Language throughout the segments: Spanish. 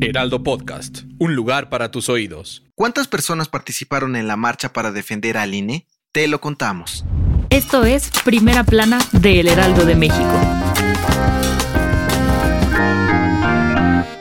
Heraldo Podcast, un lugar para tus oídos. ¿Cuántas personas participaron en la marcha para defender al INE? Te lo contamos. Esto es Primera Plana de El Heraldo de México.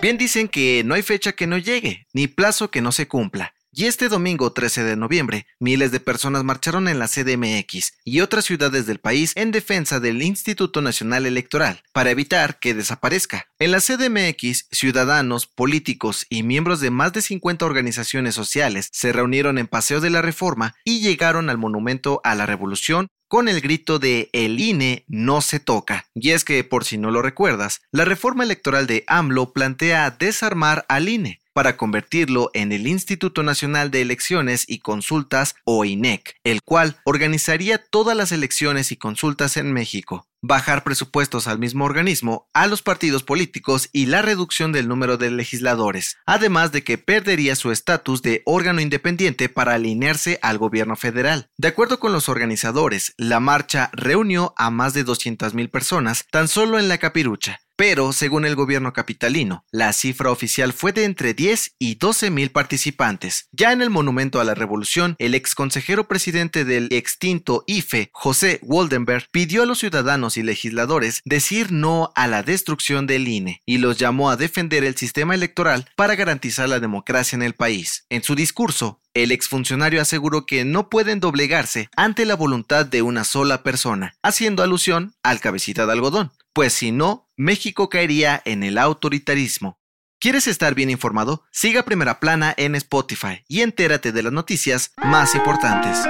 Bien dicen que no hay fecha que no llegue, ni plazo que no se cumpla. Y este domingo 13 de noviembre, miles de personas marcharon en la CDMX y otras ciudades del país en defensa del Instituto Nacional Electoral para evitar que desaparezca. En la CDMX, ciudadanos, políticos y miembros de más de 50 organizaciones sociales se reunieron en Paseo de la Reforma y llegaron al Monumento a la Revolución con el grito de El INE no se toca. Y es que, por si no lo recuerdas, la reforma electoral de AMLO plantea desarmar al INE para convertirlo en el Instituto Nacional de Elecciones y Consultas o INEC, el cual organizaría todas las elecciones y consultas en México bajar presupuestos al mismo organismo, a los partidos políticos y la reducción del número de legisladores, además de que perdería su estatus de órgano independiente para alinearse al gobierno federal. De acuerdo con los organizadores, la marcha reunió a más de 200.000 personas tan solo en la capirucha, pero según el gobierno capitalino, la cifra oficial fue de entre 10 y 12 mil participantes. Ya en el Monumento a la Revolución, el ex consejero presidente del extinto IFE, José Waldenberg, pidió a los ciudadanos y legisladores decir no a la destrucción del INE y los llamó a defender el sistema electoral para garantizar la democracia en el país. En su discurso, el exfuncionario aseguró que no pueden doblegarse ante la voluntad de una sola persona, haciendo alusión al cabecita de algodón, pues si no, México caería en el autoritarismo. ¿Quieres estar bien informado? Siga Primera Plana en Spotify y entérate de las noticias más importantes.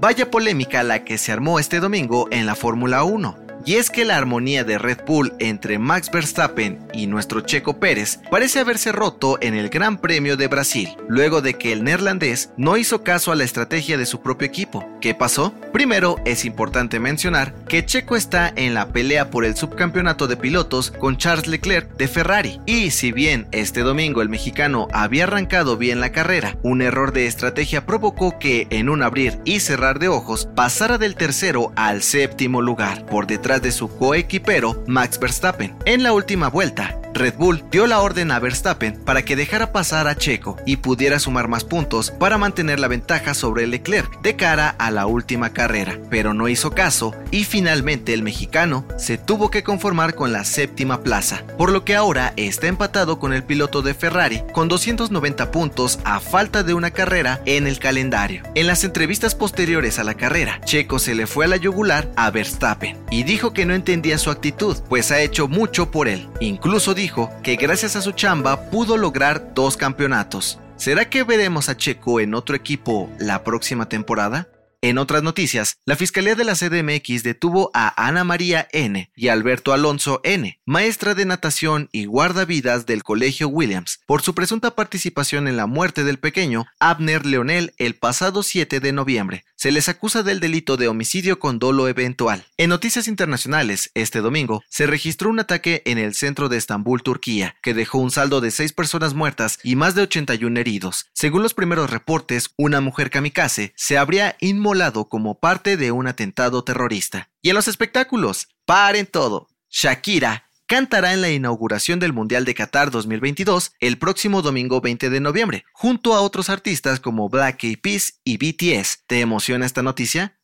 Vaya polémica la que se armó este domingo en la Fórmula 1. Y es que la armonía de Red Bull entre Max Verstappen y nuestro Checo Pérez parece haberse roto en el Gran Premio de Brasil, luego de que el neerlandés no hizo caso a la estrategia de su propio equipo. ¿Qué pasó? Primero, es importante mencionar que Checo está en la pelea por el subcampeonato de pilotos con Charles Leclerc de Ferrari. Y si bien este domingo el mexicano había arrancado bien la carrera, un error de estrategia provocó que en un abrir y cerrar de ojos pasara del tercero al séptimo lugar, por detrás de su coequipero Max Verstappen. En la última vuelta, Red Bull dio la orden a Verstappen para que dejara pasar a Checo y pudiera sumar más puntos para mantener la ventaja sobre Leclerc de cara a la última carrera, pero no hizo caso y finalmente el mexicano se tuvo que conformar con la séptima plaza, por lo que ahora está empatado con el piloto de Ferrari con 290 puntos a falta de una carrera en el calendario. En las entrevistas posteriores a la carrera, Checo se le fue a la yugular a Verstappen y dijo que no entendía su actitud, pues ha hecho mucho por él. Incluso dijo dijo que gracias a su chamba pudo lograr dos campeonatos. ¿Será que veremos a Checo en otro equipo la próxima temporada? En otras noticias, la Fiscalía de la CDMX detuvo a Ana María N. y Alberto Alonso N., maestra de natación y guardavidas del Colegio Williams, por su presunta participación en la muerte del pequeño Abner Leonel el pasado 7 de noviembre. Se les acusa del delito de homicidio con dolo eventual. En noticias internacionales, este domingo, se registró un ataque en el centro de Estambul, Turquía, que dejó un saldo de 6 personas muertas y más de 81 heridos. Según los primeros reportes, una mujer kamikaze se habría inmolado como parte de un atentado terrorista. Y en los espectáculos, paren todo. Shakira cantará en la inauguración del Mundial de Qatar 2022 el próximo domingo 20 de noviembre, junto a otros artistas como Black Eyed Peas y BTS. ¿Te emociona esta noticia?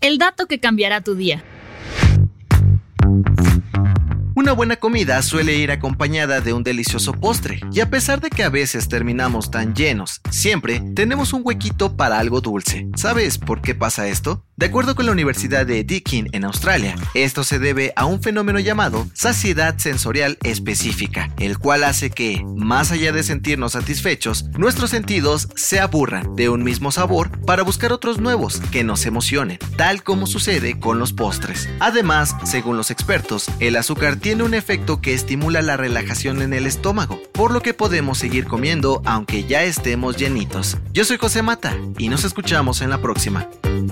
El dato que cambiará tu día. Una buena comida suele ir acompañada de un delicioso postre, y a pesar de que a veces terminamos tan llenos, siempre tenemos un huequito para algo dulce. ¿Sabes por qué pasa esto? De acuerdo con la Universidad de Deakin en Australia, esto se debe a un fenómeno llamado saciedad sensorial específica, el cual hace que, más allá de sentirnos satisfechos, nuestros sentidos se aburran de un mismo sabor para buscar otros nuevos que nos emocionen, tal como sucede con los postres. Además, según los expertos, el azúcar tiene un efecto que estimula la relajación en el estómago, por lo que podemos seguir comiendo aunque ya estemos llenitos. Yo soy José Mata y nos escuchamos en la próxima.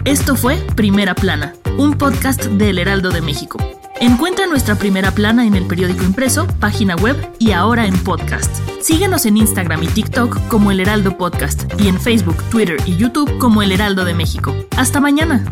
Esto fue Primera Plana, un podcast del Heraldo de México. Encuentra nuestra primera plana en el periódico impreso, página web y ahora en podcast. Síguenos en Instagram y TikTok como El Heraldo Podcast y en Facebook, Twitter y YouTube como El Heraldo de México. Hasta mañana.